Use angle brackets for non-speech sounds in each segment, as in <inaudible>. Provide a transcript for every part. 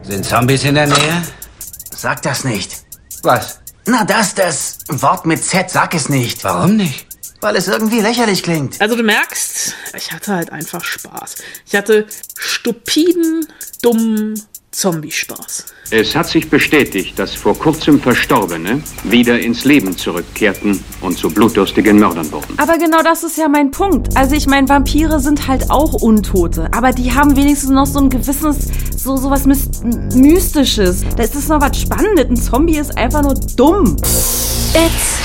Sind Zombies in der Nähe? Sag das nicht. Was? Na, das, das Wort mit Z, sag es nicht. Warum nicht? Weil es irgendwie lächerlich klingt. Also du merkst, ich hatte halt einfach Spaß. Ich hatte stupiden, dummen Zombie-Spaß. Es hat sich bestätigt, dass vor kurzem Verstorbene wieder ins Leben zurückkehrten und zu blutdurstigen Mördern wurden. Aber genau das ist ja mein Punkt. Also ich meine, Vampire sind halt auch Untote, aber die haben wenigstens noch so ein gewisses, so sowas Mystisches. Da ist das noch was Spannendes. Ein Zombie ist einfach nur dumm. It's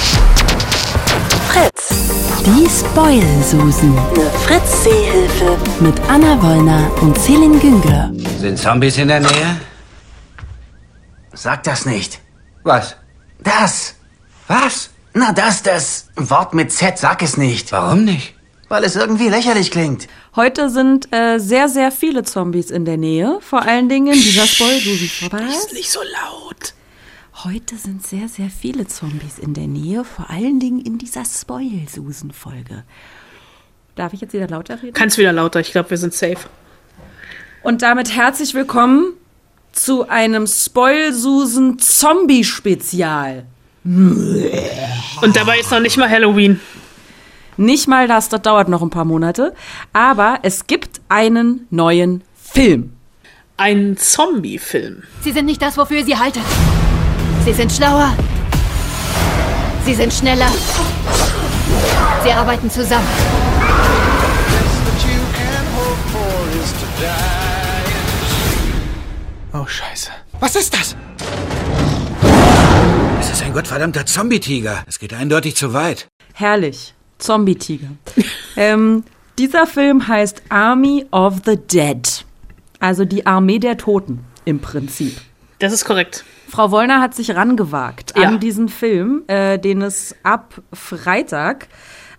Fritz. Die Spoil-Susen. Eine Fritz-Seehilfe. Mit Anna Wollner und Celine Güngler. Sind Zombies in der Nähe? Sag das nicht. Was? Das. Was? Na, das, das Wort mit Z, sag es nicht. Warum nicht? Weil es irgendwie lächerlich klingt. Heute sind äh, sehr, sehr viele Zombies in der Nähe. Vor allen Dingen in dieser Spoil-Susen. Ist nicht so laut. Heute sind sehr, sehr viele Zombies in der Nähe, vor allen Dingen in dieser Spoil-Susen-Folge. Darf ich jetzt wieder lauter reden? Kannst wieder lauter, ich glaube, wir sind safe. Und damit herzlich willkommen zu einem Spoil-Susen-Zombie-Spezial. Und dabei ist noch nicht mal Halloween. Nicht mal das, das dauert noch ein paar Monate. Aber es gibt einen neuen Film. Ein Zombie-Film. Sie sind nicht das, wofür ihr sie haltet. Sie sind schlauer. Sie sind schneller. Sie arbeiten zusammen. Oh, Scheiße. Was ist das? Es ist ein gottverdammter Zombie-Tiger. Es geht eindeutig zu weit. Herrlich. Zombie-Tiger. <laughs> ähm, dieser Film heißt Army of the Dead. Also die Armee der Toten im Prinzip. Das ist korrekt. Frau Wollner hat sich rangewagt Ja. an diesen Film, äh, den es ab Freitag,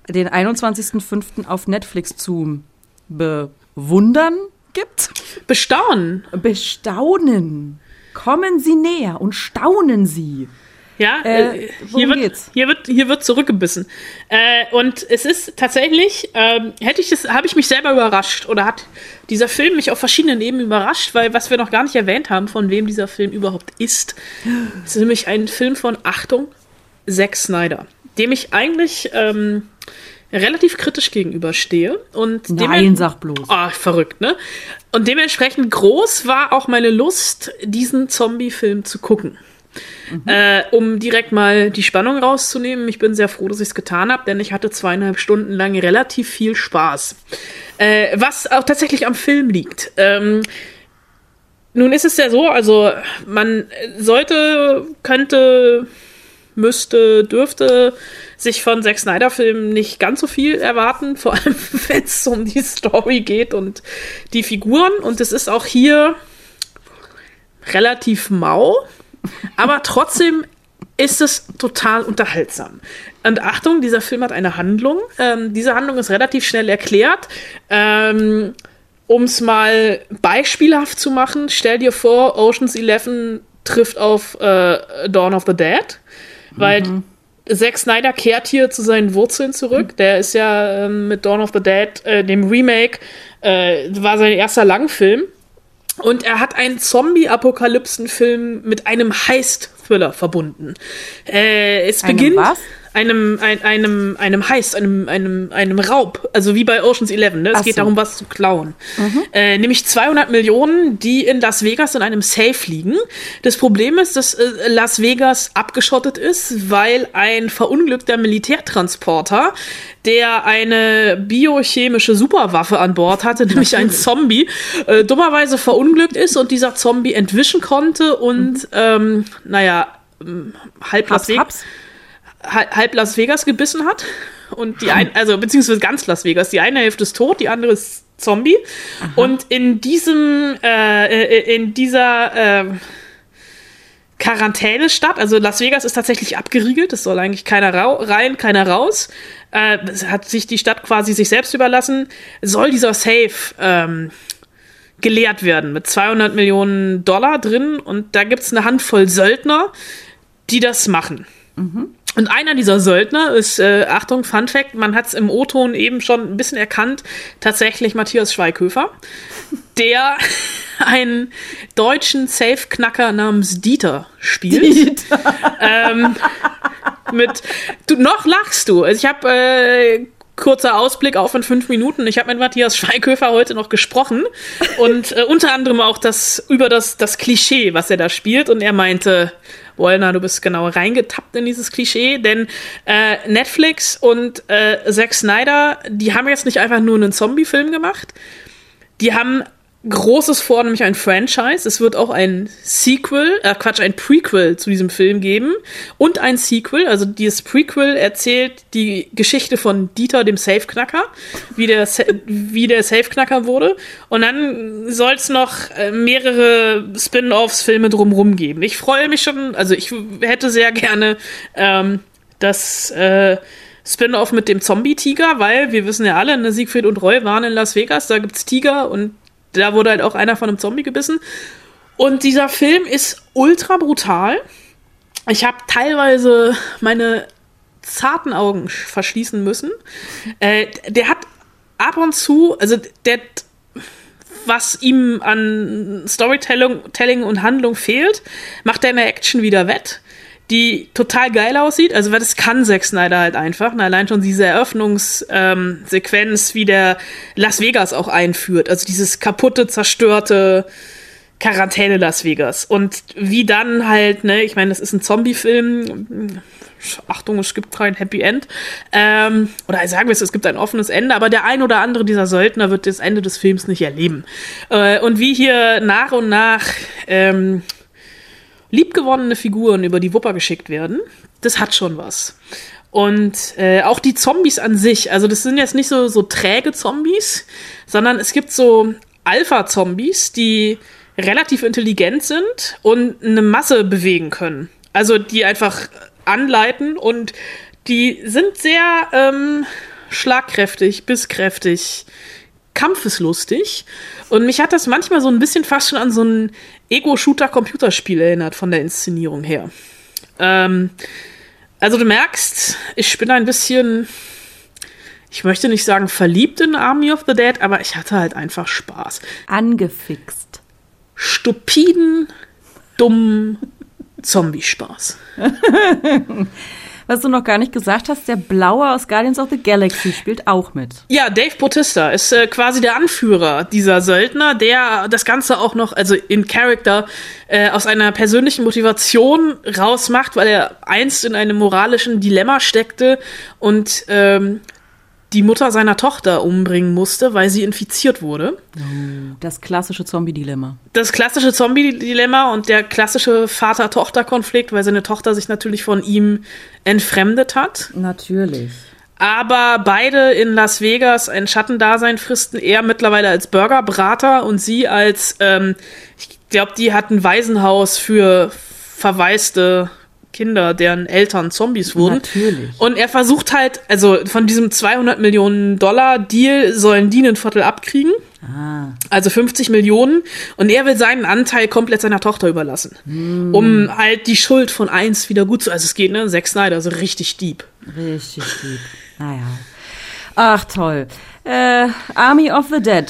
den 21.05. auf Netflix zu bewundern gibt. Bestaunen. Bestaunen. Kommen Sie näher und staunen Sie. Ja, Äh, äh, hier, wird, geht's? hier wird hier wird zurückgebissen. Äh, und es ist tatsächlich, ähm, hätte ich das, habe ich mich selber überrascht oder hat dieser Film mich auf verschiedenen Ebenen überrascht, weil was wir noch gar nicht erwähnt haben, von wem dieser Film überhaupt ist, ist nämlich ein Film von Achtung Zack Snyder, dem ich eigentlich ähm, relativ kritisch gegenüberstehe und Nein, sag bloß. Ah, verrückt, ne? Und dementsprechend groß war auch meine Lust, diesen Zombie-Film zu gucken. Äh, um direkt mal die Spannung rauszunehmen. Ich bin sehr froh, dass ich es getan habe, denn ich hatte zweieinhalb Stunden lang relativ viel Spaß. Äh, was auch tatsächlich am Film liegt. Ähm, nun ist es ja so, also man sollte, könnte, müsste, dürfte sich von Zack Snyder-Filmen nicht ganz so viel erwarten, vor allem <laughs> wenn es um die Story geht und die Figuren. Und es ist auch hier relativ mau, aber trotzdem ist es total unterhaltsam. Und Achtung, dieser Film hat eine Handlung. Ähm, diese Handlung ist relativ schnell erklärt. Ähm, um es mal beispielhaft zu machen, stell dir vor, Ocean's 11 trifft auf äh, Dawn of the Dead, weil Zack Snyder kehrt hier zu seinen Wurzeln zurück. Der ist ja ähm, mit Dawn of the Dead, äh, dem Remake, äh, war sein erster Langfilm. Und er hat einen Zombie-Apokalypsen-Film mit einem Heist-Thriller verbunden. Äh, es Einem beginnt was? Einem ein, einem einem Heist, einem einem einem Raub, also wie bei Ocean's 11. Ne? Es Ach geht so. darum, was zu klauen. Äh, nämlich 200 Millionen, die in Las Vegas in einem Safe liegen. Das Problem ist, dass äh, Las Vegas abgeschottet ist, weil ein verunglückter Militärtransporter, der eine biochemische Superwaffe an Bord hatte, <laughs> nämlich ein <laughs> Zombie, äh, dummerweise verunglückt ist und dieser Zombie entwischen konnte und ähm, naja halb Las Vegas. Halb Las Vegas gebissen hat. Und die ein, also beziehungsweise ganz Las Vegas. Die eine Hälfte ist tot, die andere ist Zombie. Und in diesem, äh, äh, in dieser äh, Quarantänestadt, also Las Vegas ist tatsächlich abgeriegelt, es soll eigentlich keiner rein, keiner raus. Äh, es hat sich die Stadt quasi sich selbst überlassen. Soll dieser Safe ähm, geleert werden mit 200 Millionen Dollar drin und da gibt's eine Handvoll Söldner, die das machen. Und einer dieser Söldner ist, äh, Achtung, Fun Fact, man hat es im O-Ton eben schon ein bisschen erkannt, tatsächlich Matthias Schweighöfer. der <laughs> einen deutschen Safe-Knacker namens Dieter spielt. ähm, mit, du, noch lachst du. Also ich habe äh, kurzer Ausblick auf in fünf Minuten. Ich habe mit Matthias Schweighöfer heute noch gesprochen und äh, unter anderem auch das über das, das Klischee, was er da spielt. Und er meinte, Wollner, du bist genau reingetappt in dieses Klischee, denn äh, Netflix und äh, Zack Snyder, die haben jetzt nicht einfach nur einen Zombie-Film gemacht, die haben Großes vor, nämlich ein Franchise. Es wird auch ein Sequel, äh Quatsch, ein Prequel zu diesem Film geben und ein Sequel. Also dieses Prequel erzählt die Geschichte von Dieter, dem Safeknacker, wie der, <laughs> wie der Safeknacker wurde. Und dann soll es noch äh, mehrere Spin-offs, Filme drumrum geben. Ich freue mich schon, also ich hätte sehr gerne ähm, das äh, Spin-off mit dem Zombie-Tiger, weil wir wissen ja alle, ne, Siegfried und Roy waren in Las Vegas, da gibt's Tiger und da wurde halt auch einer von einem Zombie gebissen. Und dieser Film ist ultra brutal. Ich habe teilweise meine zarten Augen verschließen müssen. Äh, der hat ab und zu, also der, was ihm an Storytelling und Handlung fehlt, macht er in der Action wieder wett die total geil aussieht. Also, weil das kann Zack Snyder halt einfach. Und allein schon diese Eröffnungssequenz, ähm, wie der Las Vegas auch einführt. Also dieses kaputte, zerstörte Quarantäne Las Vegas. Und wie dann halt, ne, ich meine, das ist ein Zombie-Film. Achtung, es gibt kein Happy End. Ähm, oder sagen wir es, es gibt ein offenes Ende, aber der ein oder andere dieser Söldner wird das Ende des Films nicht erleben. Äh, und wie hier nach und nach ähm, liebgewonnene Figuren über die Wupper geschickt werden, das hat schon was. Und äh, auch die Zombies an sich, also das sind jetzt nicht so, so träge Zombies, sondern es gibt so Alpha-Zombies, die relativ intelligent sind und eine Masse bewegen können. Also die einfach anleiten und die sind sehr ähm, schlagkräftig, bisskräftig, kampfeslustig. Und mich hat das manchmal so ein bisschen fast schon an so ein Ego-Shooter-Computerspiel erinnert von der Inszenierung her. Ähm, also du merkst, ich bin ein bisschen, ich möchte nicht sagen verliebt in Army of the Dead, aber ich hatte halt einfach Spaß. Angefixt. Stupiden, dummen Zombie-Spaß. <laughs> was du noch gar nicht gesagt hast, der Blaue aus Guardians of the Galaxy spielt auch mit. Ja, Dave Bautista ist äh, quasi der Anführer dieser Söldner, der das Ganze auch noch, also in Character, äh, aus einer persönlichen Motivation rausmacht, weil er einst in einem moralischen Dilemma steckte und ähm, die Mutter seiner Tochter umbringen musste, weil sie infiziert wurde. Das klassische Zombie-Dilemma. Das klassische Zombie-Dilemma und der klassische Vater-Tochter-Konflikt, weil seine Tochter sich natürlich von ihm entfremdet hat. Natürlich. Aber beide in Las Vegas ein Schattendasein fristen, er mittlerweile als Burgerbrater und sie als, ähm, ich glaube, die hat ein Waisenhaus für verwaiste Kinder, deren Eltern Zombies wurden. Natürlich. Und er versucht halt, also von diesem 200 Millionen Dollar Deal sollen die ein Viertel abkriegen. Ah. Also 50 Millionen. Und er will seinen Anteil komplett seiner Tochter überlassen. Hm. Um halt die Schuld von eins wieder gut zu, also es geht, ne, Zack Snyder, also richtig deep. Richtig deep. Naja. Ach, toll. Äh, Army of the Dead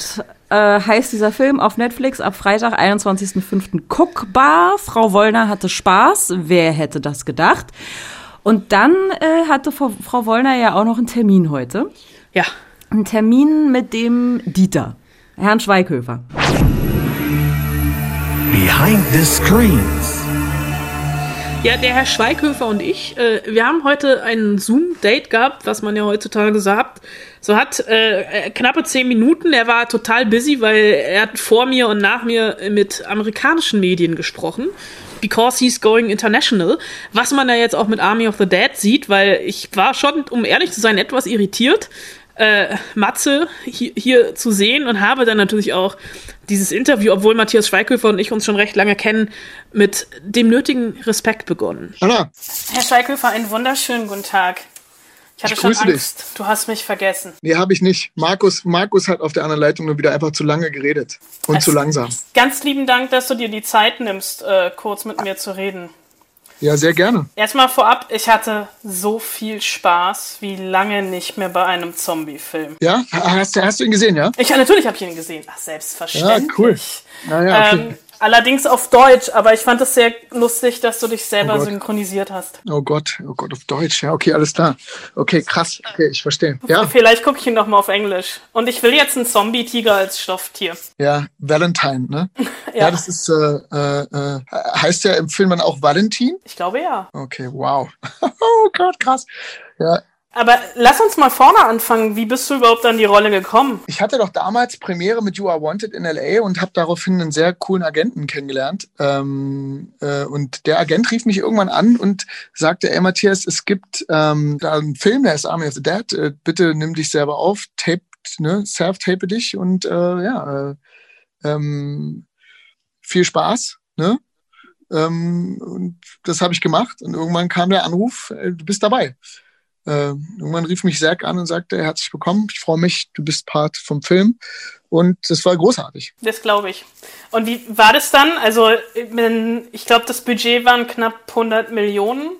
äh, heißt dieser Film auf Netflix ab Freitag, 21.05. guckbar. Frau Wollner hatte Spaß. Wer hätte das gedacht? Und dann äh, hatte Frau, Frau Wollner ja auch noch einen Termin heute. Ja. Einen Termin mit dem Dieter, Herrn Schweighöfer. Behind the Screens. Ja, der Herr Schweighöfer und ich, äh, wir haben heute ein Zoom-Date gehabt, was man ja heutzutage sagt. So hat äh, knappe zehn Minuten. Er war total busy, weil er hat vor mir und nach mir mit amerikanischen Medien gesprochen. Because he's going international. Was man da jetzt auch mit Army of the Dead sieht, weil ich war schon, um ehrlich zu sein, etwas irritiert, äh, Matze hier, hier zu sehen und habe dann natürlich auch dieses Interview, obwohl Matthias Schweighöfer und ich uns schon recht lange kennen, mit dem nötigen Respekt begonnen. Anna, Herr Schweighöfer, einen wunderschönen guten Tag. Ich hatte Ich schon grüße dich. Angst, du hast mich vergessen. nee, habe ich nicht. Markus, Markus hat auf der anderen Leitung nur wieder einfach zu lange geredet. Und Es- zu langsam. Ganz lieben Dank, dass du dir die Zeit nimmst, äh, kurz mit mir zu reden. Ja, sehr gerne. Erstmal vorab, ich hatte so viel Spaß wie lange nicht mehr bei einem Zombie-Film. Ja, hast, hast du ihn gesehen, ja? Ich, natürlich habe ich ihn gesehen. Ach, selbstverständlich. Ja, cool. Naja, okay. Ähm, allerdings auf Deutsch, aber ich fand es sehr lustig, dass du dich selber Oh synchronisiert hast. Oh Gott, oh Gott, auf Deutsch. Ja, okay, alles klar. Okay, krass. Okay, ich verstehe. Ja, Vielleicht gucke ich ihn noch mal auf Englisch. Und ich will jetzt einen Zombie-Tiger als Stofftier. ja, Valentine, ne? <laughs> Ja, Ja. das ist, äh, äh, äh, heißt ja im Film dann auch Valentin? Ich glaube ja. Okay, wow. <laughs> oh Gott, krass. Ja, Aber lass uns mal vorne anfangen. Wie bist du überhaupt an die Rolle gekommen? Ich hatte doch damals Premiere mit You Are Wanted in LA und habe daraufhin einen sehr coolen Agenten kennengelernt. Ähm, äh, und der Agent rief mich irgendwann an und sagte, ey Matthias, es gibt ähm, da einen Film, der ist Army of the Dead. Äh, bitte nimm dich selber auf, tape, ne, self-tape dich und äh, ja, äh, ähm, viel Spaß. Ne? Ähm, und das habe ich gemacht und irgendwann kam der Anruf, äh, du bist dabei. Äh, irgendwann rief mich Zack an und sagte, herzlich willkommen, ich freue mich, du bist Part vom Film. Und das war großartig. Das glaube ich. Und wie war das dann? Also, ich glaube, das Budget waren knapp 100 Millionen.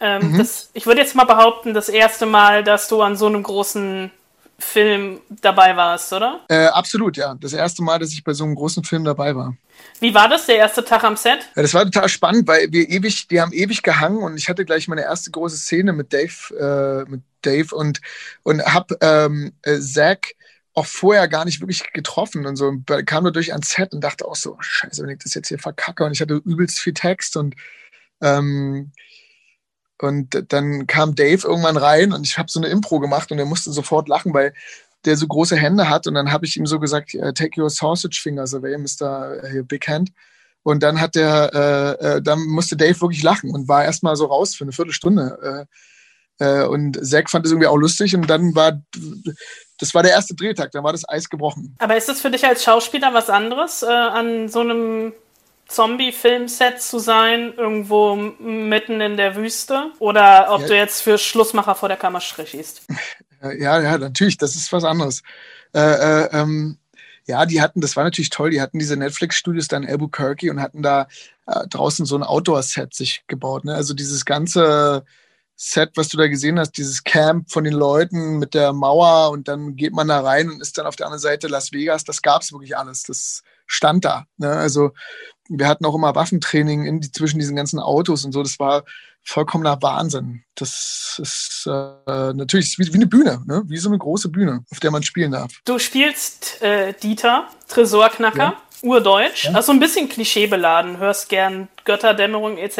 Ähm, Mhm. das, ich würde jetzt mal behaupten, das erste Mal, dass du an so einem großen Film dabei warst, oder? Äh, absolut, ja. Das erste Mal, dass ich bei so einem großen Film dabei war. Wie war das, der erste Tag am Set? Ja, das war total spannend, weil wir ewig, die haben ewig gehangen und ich hatte gleich meine erste große Szene mit Dave, äh, mit Dave und, und hab ähm, äh, Zack auch vorher gar nicht wirklich getroffen und so. Und kam nur durch ans Set und dachte auch so, scheiße, wenn ich das jetzt hier verkacke und ich hatte übelst viel Text und ähm, und dann kam Dave irgendwann rein und ich habe so eine Impro gemacht und er musste sofort lachen, weil der so große Hände hat und dann habe ich ihm so gesagt, äh, take your sausage fingers away, Mr. äh, Big Hand. Und dann hat der, äh, äh, dann musste Dave wirklich lachen und war erstmal so raus für eine Viertelstunde. Äh, und Zack fand es irgendwie auch lustig und dann war, das war der erste Drehtag, dann war das Eis gebrochen. Aber ist es für dich als Schauspieler was anderes, an so einem Zombie-Film-Set zu sein, irgendwo mitten in der Wüste? Oder ob Ja. du jetzt für Schlussmacher vor der Kammer schießt? <laughs> Äh, Ja, ja, natürlich, das ist was anderes. Äh, äh, ähm, ja, die hatten, das war natürlich toll, die hatten diese Netflix-Studios da in Albuquerque und hatten da äh, draußen so ein Outdoor-Set sich gebaut. Ne? Also dieses ganze Set, was du da gesehen hast, dieses Camp von den Leuten mit der Mauer und dann geht man da rein und ist dann auf der anderen Seite Las Vegas, das gab's wirklich alles. Das stand da. Ne? Also wir hatten auch immer Waffentraining in die, zwischen diesen ganzen Autos und so. Das war vollkommener Wahnsinn. Das ist äh, natürlich wie, wie eine Bühne, ne? wie so eine große Bühne, auf der man spielen darf. Du spielst äh, Dieter, Tresorknacker, Ja. urdeutsch, also ein bisschen klischeebeladen, hörst gern Götterdämmerung etc.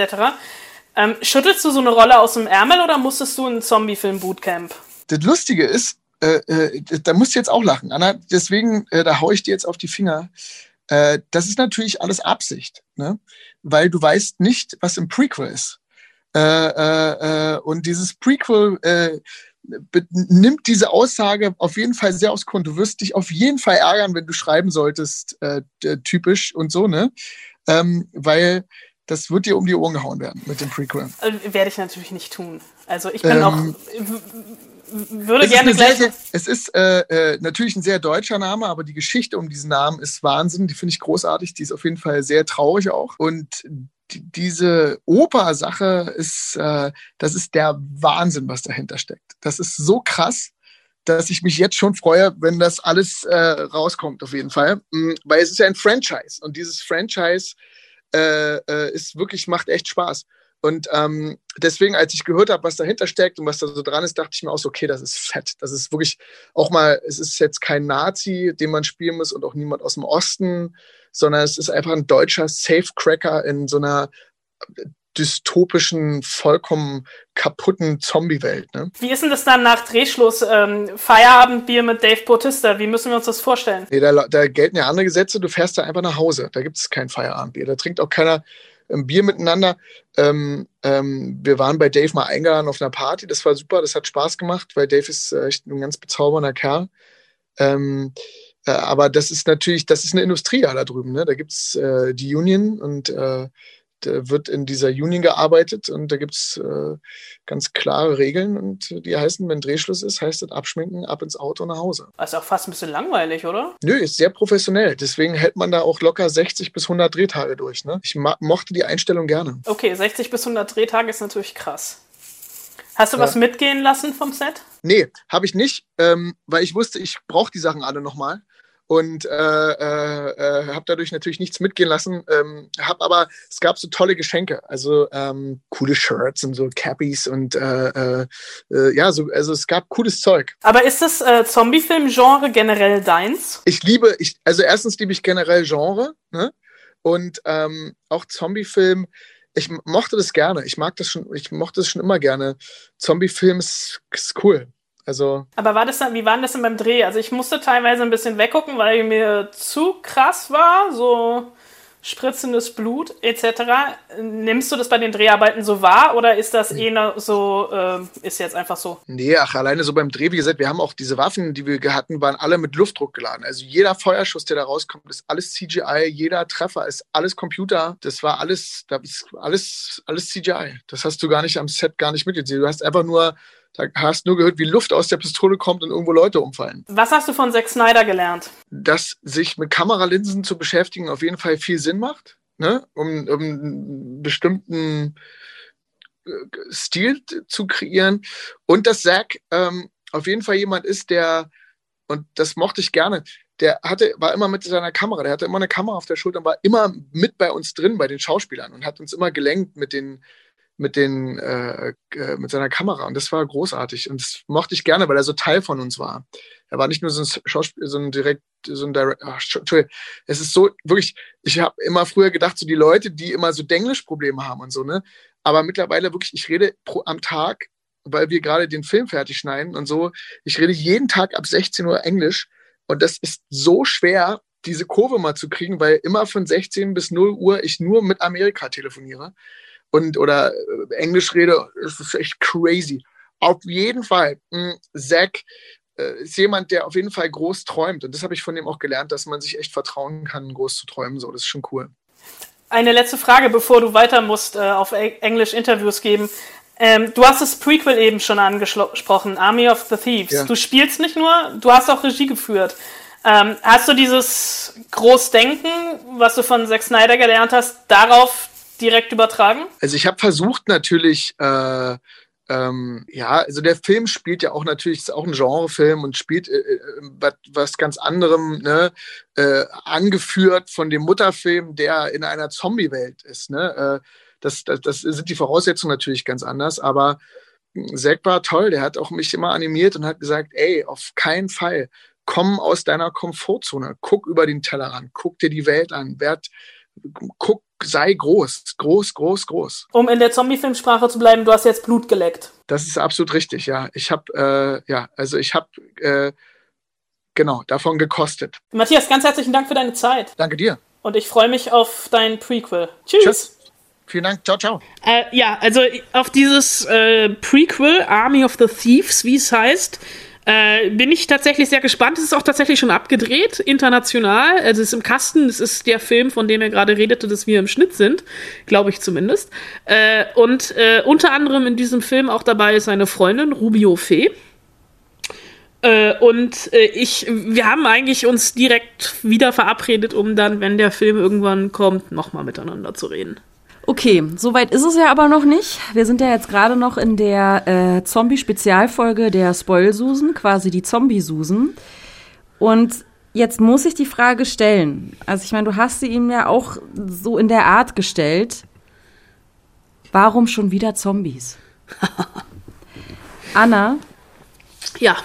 Ähm, schüttelst du so eine Rolle aus dem Ärmel oder musstest du in Zombie-Film-Bootcamp? Das Lustige ist, äh, äh, da musst du jetzt auch lachen, Anna. Deswegen, äh, da hau ich dir jetzt auf die Finger. Äh, das ist natürlich alles Absicht, ne? weil du weißt nicht, was im Prequel ist. Äh, äh, äh, und dieses Prequel äh, nimmt diese Aussage auf jeden Fall sehr aufs Konto. Du wirst dich auf jeden Fall ärgern, wenn du schreiben solltest, äh, typisch und so, ne? Ähm, weil das wird dir um die Ohren gehauen werden mit dem Prequel. Werde ich natürlich nicht tun. Also ich bin Ähm, auch. Würde Es ist, gerne gleich. sehr, es ist äh, äh, natürlich ein sehr deutscher Name, aber die Geschichte um diesen Namen ist Wahnsinn. Die finde ich großartig. Die ist auf jeden Fall sehr traurig auch. Und die, diese Oper-Sache ist, äh, das ist der Wahnsinn, was dahinter steckt. Das ist so krass, dass ich mich jetzt schon freue, wenn das alles äh, rauskommt, auf jeden Fall. Mm, Weil es ist ja ein Franchise und dieses Franchise äh, äh, ist wirklich, macht echt Spaß. Und ähm, deswegen, als ich gehört habe, was dahinter steckt und was da so dran ist, dachte ich mir auch so, okay, das ist fett. Das ist wirklich auch mal, es ist jetzt kein Nazi, den man spielen muss und auch niemand aus dem Osten, sondern es ist einfach ein deutscher Safecracker in so einer dystopischen, vollkommen kaputten Zombie-Welt. Ne? Wie ist denn das dann nach Drehschluss? Ähm, Feierabendbier mit Dave Bautista. Wie müssen wir uns das vorstellen? Nee, da, da gelten ja andere Gesetze, du fährst da einfach nach Hause. Da gibt es kein Feierabendbier. Da trinkt auch keiner ein Bier miteinander. Ähm, ähm, wir waren bei Dave mal eingeladen auf einer Party. Das war super, das hat Spaß gemacht, weil Dave ist äh, echt ein ganz bezaubernder Kerl. Ähm, äh, aber das ist natürlich, das ist eine Industrie ja da drüben. Ne? Da gibt's äh, die Union und äh, wird in dieser Union gearbeitet und da gibt's äh, ganz klare Regeln und die heißen, wenn Drehschluss ist, heißt das abschminken, ab ins Auto nach Hause. Das ist auch fast ein bisschen langweilig, oder? Nö, ist sehr professionell. Deswegen hält man da auch locker 60 bis 100 Drehtage durch. Ne? Ich mochte die Einstellung gerne. Okay, 60 bis 100 Drehtage ist natürlich krass. Hast du Ja. was mitgehen lassen vom Set? Nee, habe ich nicht, ähm, weil ich wusste, ich brauche die Sachen alle nochmal. Und äh, äh, äh, habe dadurch natürlich nichts mitgehen lassen. Ähm, hab aber, es gab so tolle Geschenke, also ähm, coole Shirts und so Cappies und äh, äh, äh, ja, so, also es gab cooles Zeug. Aber ist das äh, Zombie-Film-Genre generell deins? Ich liebe, ich, also erstens liebe ich generell Genre, ne? Und ähm, auch Zombie-Film, ich mochte das gerne. Ich mag das schon, ich mochte das schon immer gerne. Zombie-Film ist, ist cool. Also, Aber war das dann, wie war denn das denn beim Dreh? Also ich musste teilweise ein bisschen weggucken, weil mir zu krass war, so spritzendes Blut etc. Nimmst du das bei den Dreharbeiten so wahr oder ist das eher so, äh, ist jetzt einfach so? Nee, ach, alleine so beim Dreh, wie gesagt, wir haben auch diese Waffen, die wir hatten, waren alle mit Luftdruck geladen. Also jeder Feuerschuss, der da rauskommt, ist alles CGI, jeder Treffer ist alles Computer. Das war alles, das ist alles, alles CGI. Das hast du gar nicht am Set gar nicht mitgesehen. Du hast einfach nur, da hast nur gehört, wie Luft aus der Pistole kommt und irgendwo Leute umfallen. Was hast du von Zack Snyder gelernt? Dass sich mit Kameralinsen zu beschäftigen auf jeden Fall viel Sinn macht, ne? um, um einen bestimmten äh, Stil zu kreieren. Und dass Zack ähm, auf jeden Fall jemand ist, der, und das mochte ich gerne, der hatte, war immer mit seiner Kamera, der hatte immer eine Kamera auf der Schulter und war immer mit bei uns drin, bei den Schauspielern und hat uns immer gelenkt mit den, mit den, äh, äh, mit seiner Kamera. Und das war großartig. Und das mochte ich gerne, weil er so Teil von uns war. Er war nicht nur so ein Schauspiel, so ein direkt, so ein Direct, ach, Entschuldigung. Es ist so, wirklich, ich habe immer früher gedacht, so die Leute, die immer so Denglisch-Probleme haben und so, ne? Aber mittlerweile wirklich, ich rede pro, am Tag, weil wir gerade den Film fertig schneiden und so, ich rede jeden Tag ab 16 Uhr Englisch. Und das ist so schwer, diese Kurve mal zu kriegen, weil immer von 16 bis 0 Uhr ich nur mit Amerika telefoniere und oder äh, Englisch rede, das ist echt crazy. Auf jeden Fall, mh, Zack äh, ist jemand, der auf jeden Fall groß träumt. Und das habe ich von dem auch gelernt, dass man sich echt vertrauen kann, groß zu träumen. So, das ist schon cool. Eine letzte Frage, bevor du weiter musst, äh, auf Eng- Englisch Interviews geben. Ähm, du hast das Prequel eben schon angesprochen, Army of the Thieves. Ja. Du spielst nicht nur, du hast auch Regie geführt. Ähm, hast du dieses Großdenken, was du von Zack Snyder gelernt hast, darauf direkt übertragen? Also ich habe versucht natürlich, äh, ähm, ja, also der Film spielt ja auch natürlich, ist auch ein Genrefilm und spielt äh, äh, was, was ganz anderem, ne, äh, angeführt von dem Mutterfilm, der in einer Zombie-Welt ist. Ne? Äh, das, das, das sind die Voraussetzungen natürlich ganz anders, aber Zack war toll, der hat auch mich immer animiert und hat gesagt, ey, auf keinen Fall, komm aus deiner Komfortzone, guck über den Tellerrand, guck dir die Welt an, werd, guck, sei groß, groß, groß, groß. Um in der Zombie-Filmsprache zu bleiben, du hast jetzt Blut geleckt. Das ist absolut richtig, ja. Ich habe, äh, ja, also ich habe, äh, genau, davon gekostet. Matthias, ganz herzlichen Dank für deine Zeit. Danke dir. Und ich freue mich auf dein Prequel. Tschüss. Tschüss. Vielen Dank. Ciao, ciao. Äh, ja, also auf dieses äh, Prequel, Army of the Thieves, wie es heißt, äh, bin ich tatsächlich sehr gespannt. Es ist auch tatsächlich schon abgedreht, international. Also es ist im Kasten. Es ist der Film, von dem er gerade redete, dass wir im Schnitt sind, glaube ich zumindest. Äh, und äh, unter anderem in diesem Film auch dabei ist seine Freundin Rubio Fee. Äh, und äh, ich, wir haben eigentlich uns direkt wieder verabredet, um dann, wenn der Film irgendwann kommt, nochmal miteinander zu reden. Okay, soweit ist es ja aber noch nicht. Wir sind ja jetzt gerade noch in der äh, Zombie-Spezialfolge der Spoil-Susen, quasi die Zombie-Susen. Und jetzt muss ich die Frage stellen. Also ich meine, du hast sie ihm ja auch so in der Art gestellt. Warum schon wieder Zombies? <laughs> Anna, Ja,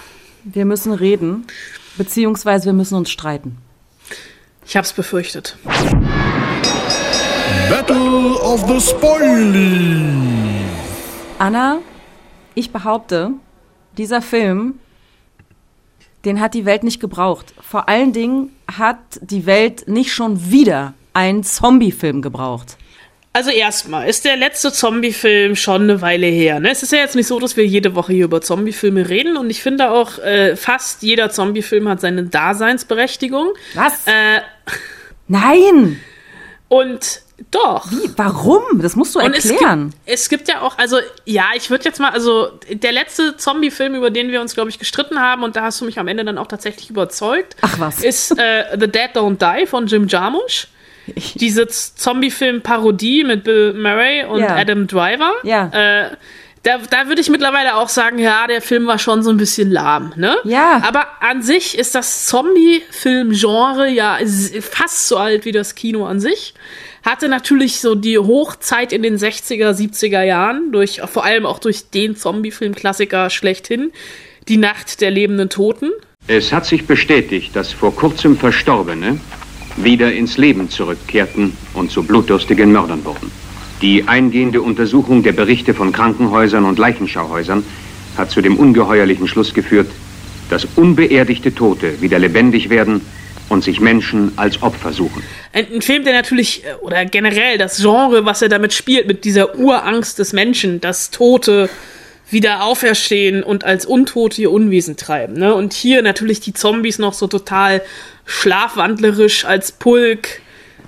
wir müssen reden, beziehungsweise wir müssen uns streiten. ich hab's befürchtet. Battle of the Spoilies. Anna, ich behaupte, dieser Film, den hat die Welt nicht gebraucht. Vor allen Dingen hat die Welt nicht schon wieder einen Zombie-Film gebraucht. Also erstmal ist der letzte Zombie-Film schon eine Weile her. Ne? Es ist ja jetzt nicht so, dass wir jede Woche hier über Zombie-Filme reden und ich finde auch, äh, fast jeder Zombie-Film hat seine Daseinsberechtigung. Was? Äh, Nein! und Doch. Wie? Warum? Das musst du Und es erklären. gibt, es gibt ja auch, also ja, ich würde jetzt mal, also der letzte Zombie-Film, über den wir uns, glaube ich, gestritten haben, und da hast du mich am Ende dann auch tatsächlich überzeugt, Ach was. ist äh, The Dead Don't Die von Jim Jarmusch. Diese Zombie-Film-Parodie mit Bill Murray und Ja. Adam Driver. Ja. Äh, da, da würde ich mittlerweile auch sagen, ja, der Film war schon so ein bisschen lahm, ne? Ja. Aber an sich ist das Zombie-Film-Genre ja fast so alt wie das Kino an sich. Hatte natürlich so die Hochzeit in den 60er, 70er Jahren, durch, vor allem auch durch den Zombie-Film-Klassiker schlechthin, Die Nacht der lebenden Toten. Es hat sich bestätigt, dass vor kurzem Verstorbene wieder ins Leben zurückkehrten und zu blutdurstigen Mördern wurden. Die eingehende Untersuchung der Berichte von Krankenhäusern und Leichenschauhäusern hat zu dem ungeheuerlichen Schluss geführt, dass unbeerdigte Tote wieder lebendig werden und sich Menschen als Opfer suchen. Ein, Film, der natürlich, äh, oder generell das Genre, was er damit spielt, mit dieser Urangst des Menschen, dass Tote wieder auferstehen und als Untote ihr Unwesen treiben. Ne? Und hier natürlich die Zombies noch so total schlafwandlerisch als Pulk,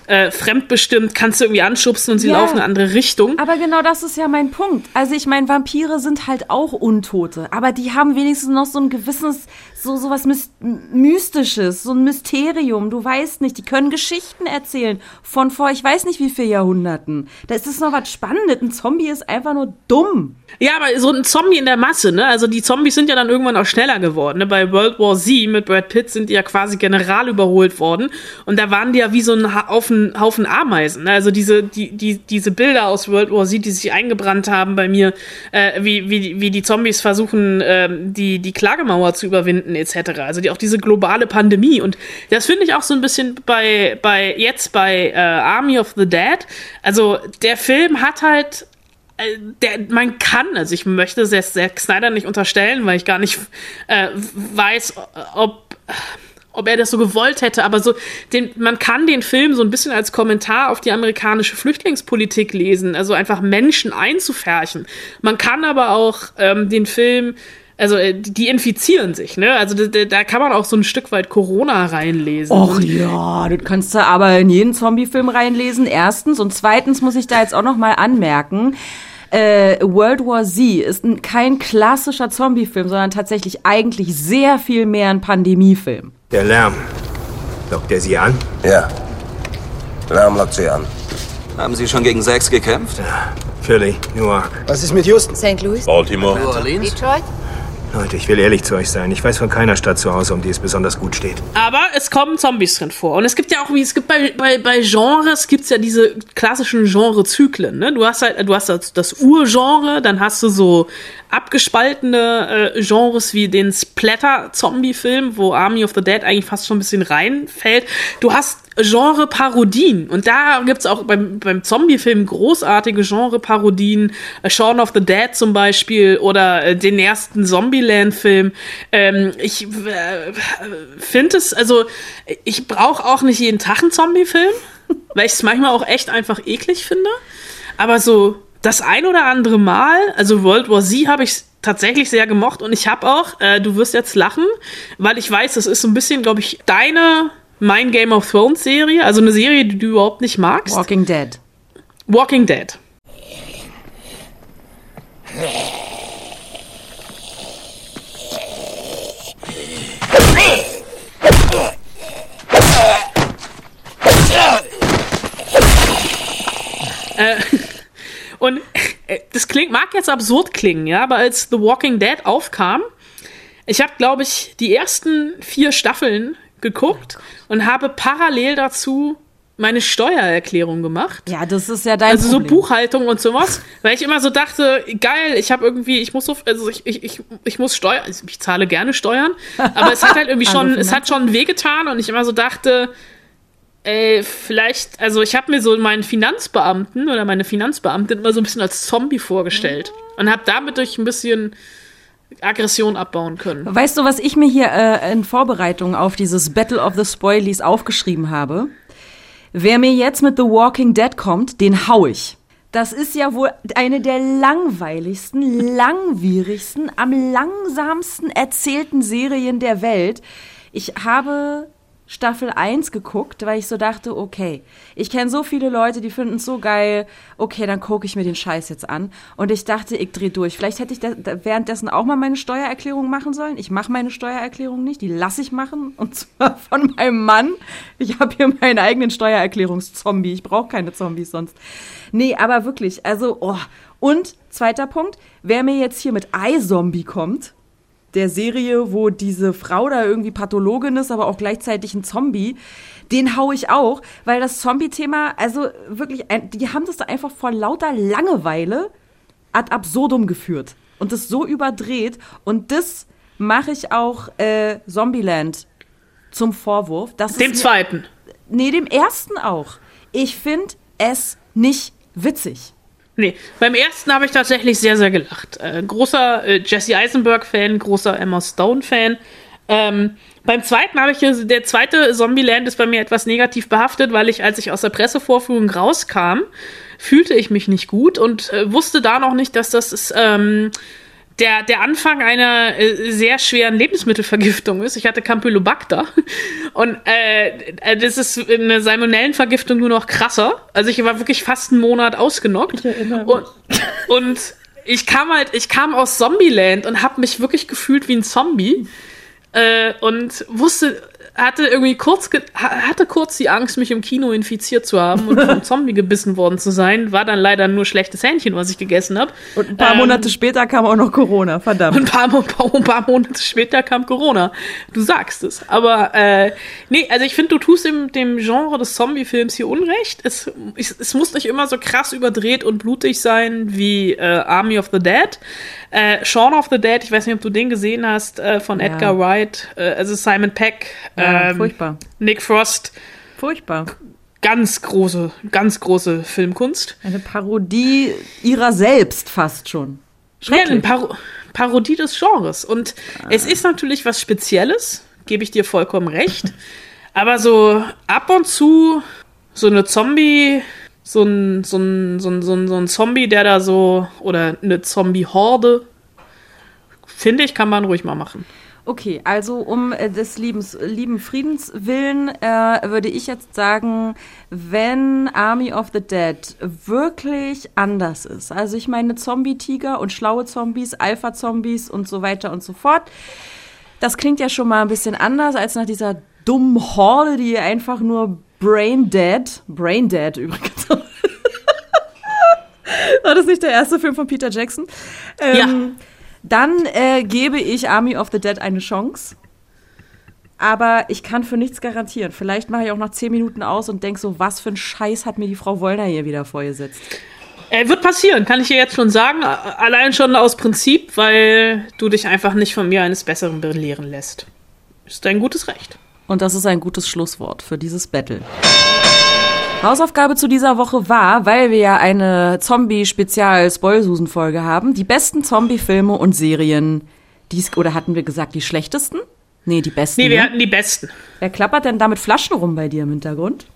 äh, fremdbestimmt, kannst du irgendwie anschubsen und sie Ja. laufen in eine andere Richtung. Aber genau das ist ja mein Punkt. Also ich meine, Vampire sind halt auch Untote, aber die haben wenigstens noch so ein gewisses, so sowas Mys Mystisches, so ein Mysterium. Du weißt nicht, die können Geschichten erzählen von vor, ich weiß nicht wie viel Jahrhunderten. Da ist es noch was Spannendes. Ein Zombie ist einfach nur dumm. Ja, aber so ein Zombie in der Masse, ne? Also die Zombies sind ja dann irgendwann auch schneller geworden. Ne? Bei World War Z mit Brad Pitt sind die ja quasi general überholt worden. Und da waren die ja wie so ein ha Haufen, Haufen Ameisen. Ne? Also diese, die, die, diese Bilder aus World War Z, die sich eingebrannt haben bei mir, äh, wie, wie, wie die Zombies versuchen, ähm, die, die Klagemauer zu überwinden, etc. Also die, auch diese globale Pandemie. Und das finde ich auch so ein bisschen bei, bei jetzt bei äh, Army of the Dead. Also der Film hat halt äh, der, man kann, also ich möchte es Zack Snyder nicht unterstellen, weil ich gar nicht äh, weiß, ob, ob er das so gewollt hätte, aber so, den, man kann den Film so ein bisschen als Kommentar auf die amerikanische Flüchtlingspolitik lesen, also einfach Menschen einzufärchen. Man kann aber auch ähm, den Film also äh, die infizieren sich, ne? Also da, da kann man auch so ein Stück weit Corona reinlesen. Och ja, das kannst du aber in jeden Zombie-Film reinlesen. Erstens und zweitens muss ich da jetzt auch noch mal anmerken. Äh, World War Z ist ein, kein klassischer Zombie-Film, sondern tatsächlich eigentlich sehr viel mehr ein Pandemiefilm. Der Lärm. Lockt er Sie an? Ja. Lärm lockt sie an. Haben Sie schon gegen Sex gekämpft? Philly, Newark. Was ist mit Houston? St. Louis? Baltimore. Detroit? Leute, ich will ehrlich zu euch sein. Ich weiß von keiner Stadt zu Hause, um die es besonders gut steht. Aber es kommen Zombies drin vor. Und es gibt ja auch, wie es gibt bei, bei, bei Genres, gibt's ja diese klassischen Genrezyklen. Ne? Du hast halt, du hast das Urgenre, dann hast du so abgespaltene äh, Genres wie den Splatter-Zombie-Film, wo Army of the Dead eigentlich fast schon ein bisschen reinfällt. Du hast Genre-Parodien. Und da gibt's auch beim, beim Zombie-Film großartige Genre-Parodien. Äh, Shaun of the Dead zum Beispiel oder äh, den ersten Zombieland-Film. Ähm, ich äh, finde es, also ich brauche auch nicht jeden Tag einen Zombie-Film, <laughs> weil ich es manchmal auch echt einfach eklig finde. Aber so das ein oder andere Mal, also World War Z habe ich tatsächlich sehr gemocht und ich habe auch, äh, du wirst jetzt lachen, weil ich weiß, das ist so ein bisschen, glaube ich, deine mein Game of Thrones Serie, also eine Serie, die du überhaupt nicht magst. Walking Dead. Walking Dead. Äh, <laughs> und äh, das klingt, mag jetzt absurd klingen, ja, aber als The Walking Dead aufkam, ich habe, glaube ich, die ersten vier Staffeln geguckt und habe parallel dazu meine Steuererklärung gemacht. Ja, das ist ja dein Also so Problem. Buchhaltung und sowas, weil ich immer so dachte, geil, ich habe irgendwie, ich muss so, also ich, ich, ich, ich muss Steuern, also ich zahle gerne Steuern, aber es hat halt <laughs> irgendwie Hallo, schon, es hat schon wehgetan und ich immer so dachte, ey, vielleicht, also ich habe mir so meinen Finanzbeamten oder meine Finanzbeamtin immer so ein bisschen als Zombie vorgestellt und habe damit durch ein bisschen Aggression abbauen können. Weißt du, was ich mir hier äh, in Vorbereitung auf dieses Battle of the Spoilies aufgeschrieben habe? Wer mir jetzt mit The Walking Dead kommt, den hau ich. Das ist ja wohl eine der langweiligsten, langwierigsten, am langsamsten erzählten Serien der Welt. Ich habe Staffel 1 geguckt, weil ich so dachte, okay, ich kenne so viele Leute, die finden es so geil, okay, dann gucke ich mir den Scheiß jetzt an. Und ich dachte, ich drehe durch. Vielleicht hätte ich da, da währenddessen auch mal meine Steuererklärung machen sollen. Ich mache meine Steuererklärung nicht, die lasse ich machen. Und zwar <laughs> von meinem Mann. Ich habe hier meinen eigenen Steuererklärungszombie. Ich brauche keine Zombies sonst. Nee, aber wirklich, also, oh. Und zweiter Punkt, wer mir jetzt hier mit iZombie kommt, der Serie, wo diese Frau da irgendwie Pathologin ist, aber auch gleichzeitig ein Zombie, den hau ich auch, weil das Zombie-Thema, also wirklich, die haben das da einfach vor lauter Langeweile ad absurdum geführt und das so überdreht und das mache ich auch äh, Zombieland zum Vorwurf. Dass dem zweiten. Nee, dem ersten auch. Ich finde es nicht witzig. Nee, beim ersten habe ich tatsächlich sehr, sehr gelacht. Äh, großer äh, Jesse Eisenberg-Fan, großer Emma Stone-Fan. Ähm, beim zweiten habe ich, der zweite Zombieland ist bei mir etwas negativ behaftet, weil ich, als ich aus der Pressevorführung rauskam, fühlte ich mich nicht gut und äh, wusste da noch nicht, dass das ist, ähm, der, der Anfang einer äh, sehr schweren Lebensmittelvergiftung ist. Ich hatte Campylobacter und äh, äh, das ist eine Salmonellenvergiftung nur noch krasser. Also ich war wirklich fast einen Monat ausgenockt. Und, und ich kam halt, ich kam aus Zombieland und habe mich wirklich gefühlt wie ein Zombie äh, und wusste hatte irgendwie kurz hatte kurz die Angst, mich im Kino infiziert zu haben und vom <laughs> Zombie gebissen worden zu sein. War dann leider nur schlechtes Hähnchen, was ich gegessen habe. Und ein paar ähm, Monate später kam auch noch Corona, verdammt. Und ein paar, paar, <laughs> ein paar Monate später kam Corona. Du sagst es. Aber äh, nee, also ich finde, du tust dem, dem Genre des Zombie-Films hier Unrecht. Es, es, es muss nicht immer so krass überdreht und blutig sein wie äh, Army of the Dead. Äh, Shaun of the Dead, ich weiß nicht, ob du den gesehen hast, äh, von ja. Edgar Wright, äh, also Simon Peck, ja, ähm, furchtbar. Nick Frost. Furchtbar. Ganz große, ganz große Filmkunst. Eine Parodie ihrer selbst fast schon. Ja, eine Par Parodie des Genres. Und ah. es ist natürlich was Spezielles, gebe ich dir vollkommen recht. <laughs> Aber so ab und zu so eine Zombie, so ein, so ein, so ein, so ein, so ein Zombie, der da so, oder eine Zombie-Horde, finde ich, kann man ruhig mal machen. Okay, also um äh, des Liebens, lieben Friedens willen äh, würde ich jetzt sagen, wenn Army of the Dead wirklich anders ist, also ich meine Zombie-Tiger und schlaue Zombies, Alpha-Zombies und so weiter und so fort, das klingt ja schon mal ein bisschen anders als nach dieser dummen Horde, die einfach nur Brain Dead, Brain Dead übrigens. <laughs> War das nicht der erste Film von Peter Jackson? Ähm, ja. Dann äh, gebe ich Army of the Dead eine Chance. Aber ich kann für nichts garantieren. Vielleicht mache ich auch nach zehn Minuten aus und denke so, was für ein Scheiß hat mir die Frau Wollner hier wieder vorgesetzt. Äh, wird passieren, kann ich dir jetzt schon sagen. Allein schon aus Prinzip, weil du dich einfach nicht von mir eines Besseren belehren lässt. Ist dein gutes Recht. Und das ist ein gutes Schlusswort für dieses Battle. Hausaufgabe zu dieser Woche war, weil wir ja eine Zombie-Spezial-Spoilsusen-Folge haben, die besten Zombie-Filme und Serien, dies, oder hatten wir gesagt, die schlechtesten? Nee, die besten. Nee, wir ne? hatten die besten. Wer klappert denn da mit Flaschen rum bei dir im Hintergrund?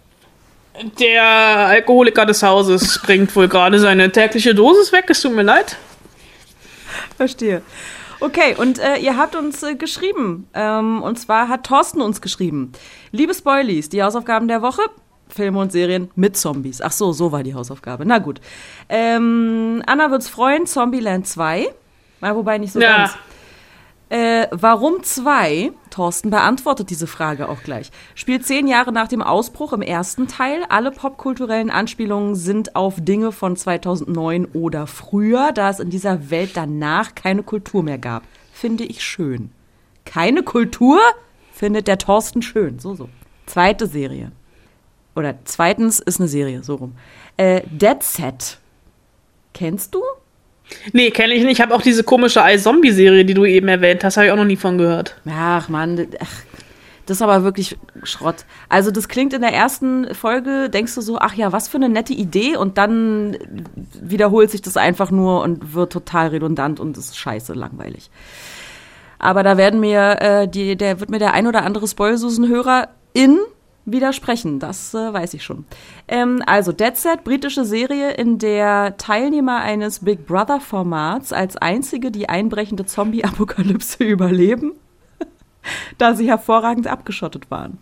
Der Alkoholiker des Hauses bringt wohl gerade seine tägliche Dosis weg. Es tut mir leid. Verstehe. Okay, und äh, ihr habt uns äh, geschrieben. Ähm, und zwar hat Thorsten uns geschrieben. Liebe Spoilies, die Hausaufgaben der Woche. Filme und Serien mit Zombies. Ach so, so war die Hausaufgabe. Na gut. Ähm, Anna wird's freuen, Zombieland 2. Na, wobei nicht so ja. ganz. Äh, warum 2? Thorsten beantwortet diese Frage auch gleich. Spielt zehn Jahre nach dem Ausbruch im ersten Teil. Alle popkulturellen Anspielungen sind auf Dinge von 2009 oder früher, da es in dieser Welt danach keine Kultur mehr gab. Finde ich schön. Keine Kultur? Findet der Thorsten schön. So, so. Zweite Serie. Oder zweitens ist eine Serie, so rum. Äh, Dead Set. Kennst du? Nee, kenne ich nicht. Ich habe auch diese komische iZombie-Serie, die du eben erwähnt hast, habe ich auch noch nie von gehört. Ach Mann, ach, das ist aber wirklich Schrott. Also das klingt in der ersten Folge, denkst du so, ach ja, was für eine nette Idee und dann wiederholt sich das einfach nur und wird total redundant und ist scheiße langweilig. Aber da werden mir äh, die, der wird mir der ein oder andere Spoilsusen-Hörer in widersprechen, das äh, weiß ich schon. Ähm, also Dead Set, britische Serie, in der Teilnehmer eines Big Brother Formats als einzige die einbrechende Zombie-Apokalypse <laughs> überleben, da sie hervorragend abgeschottet waren.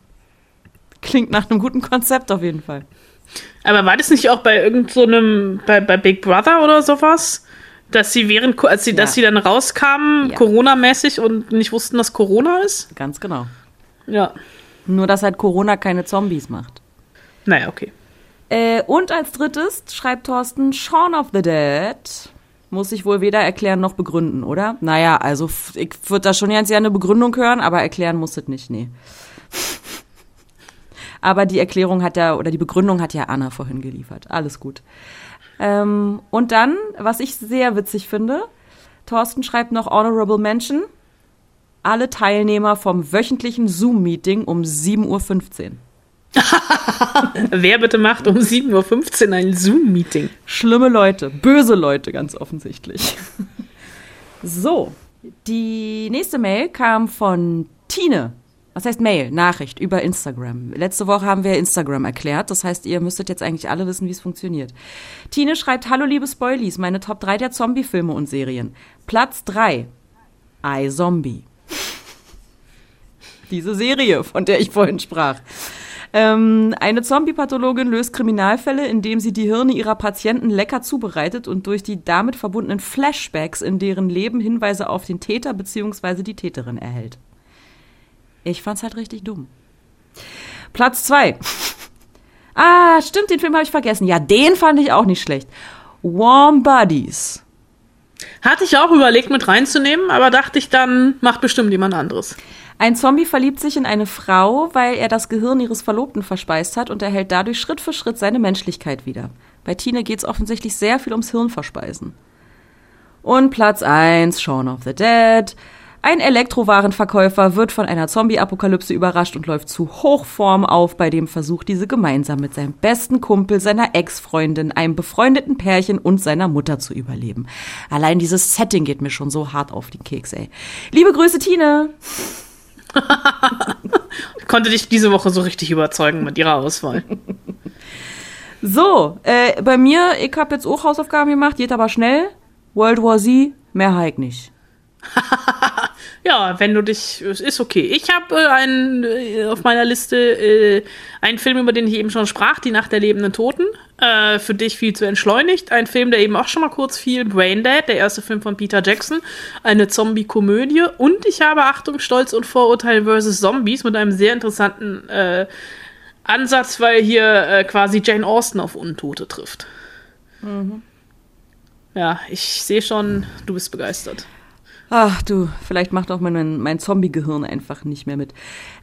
Klingt nach einem guten Konzept auf jeden Fall. Aber war das nicht auch bei irgendeinem, so bei, bei Big Brother oder sowas? Dass sie während, als sie, dass sie dann rauskamen, Ja. Corona-mäßig und nicht wussten, dass Corona ist? Ganz genau. Ja. Nur, dass halt Corona keine Zombies macht. Naja, okay. Äh, und als drittes schreibt Thorsten Shaun of the Dead. Muss ich wohl weder erklären noch begründen, oder? Naja, also ich würde da schon ganz gerne eine Begründung hören, aber erklären muss es nicht, nee. <laughs> aber die Erklärung hat ja, oder die Begründung hat ja Anna vorhin geliefert. Alles gut. Ähm, und dann, was ich sehr witzig finde, Thorsten schreibt noch Honorable Mention. Alle Teilnehmer vom wöchentlichen Zoom-Meeting um 7.15 Uhr. <laughs> Wer bitte macht um 7.15 Uhr ein Zoom-Meeting? Schlimme Leute, böse Leute ganz offensichtlich. <laughs> so, die nächste Mail kam von Tine. Was heißt Mail? Nachricht über Instagram. Letzte Woche haben wir Instagram erklärt. Das heißt, ihr müsstet jetzt eigentlich alle wissen, wie es funktioniert. Tine schreibt, Hallo liebe Spoilies, meine Top 3 der Zombie-Filme und Serien. Platz 3, I Zombie. Diese Serie, von der ich vorhin sprach. Ähm, eine Zombie-Pathologin löst Kriminalfälle, indem sie die Hirne ihrer Patienten lecker zubereitet und durch die damit verbundenen Flashbacks in deren Leben Hinweise auf den Täter bzw. die Täterin erhält. Ich fand's halt richtig dumm. Platz zwei. <laughs> Ah, stimmt, den Film habe ich vergessen. Ja, den fand ich auch nicht schlecht. Warm Bodies. Hatte ich auch überlegt, mit reinzunehmen, aber dachte ich dann, macht bestimmt jemand anderes. Ein Zombie verliebt sich in eine Frau, weil er das Gehirn ihres Verlobten verspeist hat und erhält dadurch Schritt für Schritt seine Menschlichkeit wieder. Bei Tine geht's offensichtlich sehr viel ums Hirnverspeisen. Und Platz 1, Shaun of the Dead. Ein Elektrowarenverkäufer wird von einer Zombie-Apokalypse überrascht und läuft zu Hochform auf bei dem Versuch, diese gemeinsam mit seinem besten Kumpel, seiner Ex-Freundin, einem befreundeten Pärchen und seiner Mutter zu überleben. Allein dieses Setting geht mir schon so hart auf den Keks, ey. Liebe Grüße, Tine! <laughs> Konnte dich diese Woche so richtig überzeugen mit ihrer Auswahl. <laughs> So, äh, bei mir, ich habe jetzt auch Hausaufgaben gemacht, geht aber schnell. World War Z, mehr halt nicht. <laughs> Ja, wenn du dich, es ist okay. Ich habe äh, einen äh, auf meiner Liste äh, einen Film, über den ich eben schon sprach, Die Nacht der lebenden Toten. Äh, für dich viel zu entschleunigt. Ein Film, der eben auch schon mal kurz fiel, Braindead, der erste Film von Peter Jackson. Eine Zombie-Komödie. Und ich habe Achtung, Stolz und Vorurteil versus Zombies mit einem sehr interessanten äh, Ansatz, weil hier äh, quasi Jane Austen auf Untote trifft. Ja, ich sehe schon, du bist begeistert. Ach du, vielleicht macht auch mein, mein Zombie-Gehirn einfach nicht mehr mit.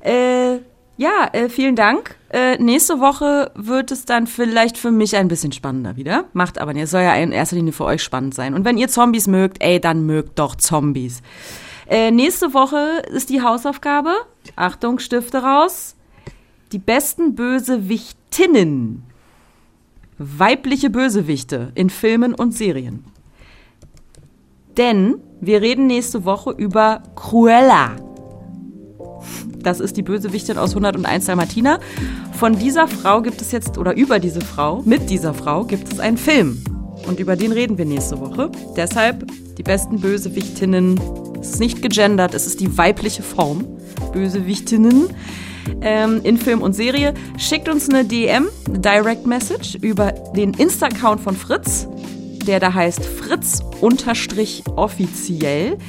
Äh, ja, äh, vielen Dank. Äh, nächste Woche wird es dann vielleicht für mich ein bisschen spannender wieder. Macht aber nicht. Es soll ja in erster Linie für euch spannend sein. Und wenn ihr Zombies mögt, ey, dann mögt doch Zombies. Äh, nächste Woche ist die Hausaufgabe. Achtung, Stifte raus. Die besten Bösewichtinnen. Weibliche Bösewichte in Filmen und Serien. Denn wir reden nächste Woche über Cruella. Das ist die Bösewichtin aus 101 Dalmatiner. Von dieser Frau gibt es jetzt, oder über diese Frau, mit dieser Frau gibt es einen Film. Und über den reden wir nächste Woche. Deshalb die besten Bösewichtinnen. Es ist nicht gegendert, es ist die weibliche Form. Bösewichtinnen ähm, in Film und Serie. Schickt uns eine DM, eine Direct Message über den Insta-Account von Fritz, der da heißt Fritz-offiziell.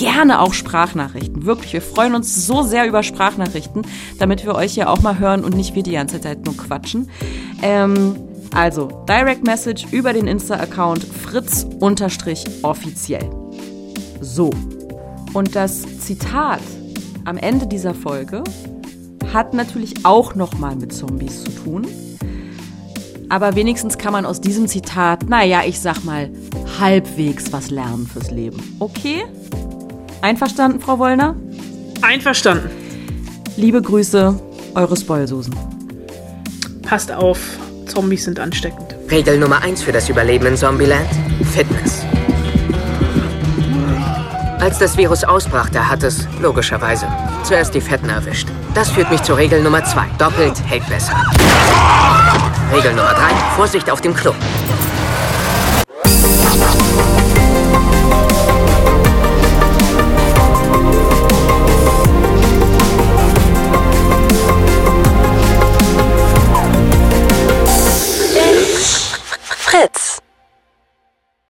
Gerne auch Sprachnachrichten. Wirklich, wir freuen uns so sehr über Sprachnachrichten, damit wir euch hier auch mal hören und nicht wir die ganze Zeit nur quatschen. Ähm, also, Direct Message über den Insta-Account Fritz-offiziell. So. Und das Zitat am Ende dieser Folge hat natürlich auch nochmal mit Zombies zu tun. Aber wenigstens kann man aus diesem Zitat, naja, ich sag mal, halbwegs was lernen fürs Leben. Okay? Einverstanden, Frau Wollner? Einverstanden. Liebe Grüße, eure Spoilsusen. Passt auf, Zombies sind ansteckend. Regel Nummer eins für das Überleben in Zombieland: Fitness. Als das Virus ausbrach, da hat es, logischerweise, zuerst die Fetten erwischt. Das führt mich zur Regel Nummer zwei. Doppelt hält besser. Regel Nummer drei: Vorsicht auf dem Klo.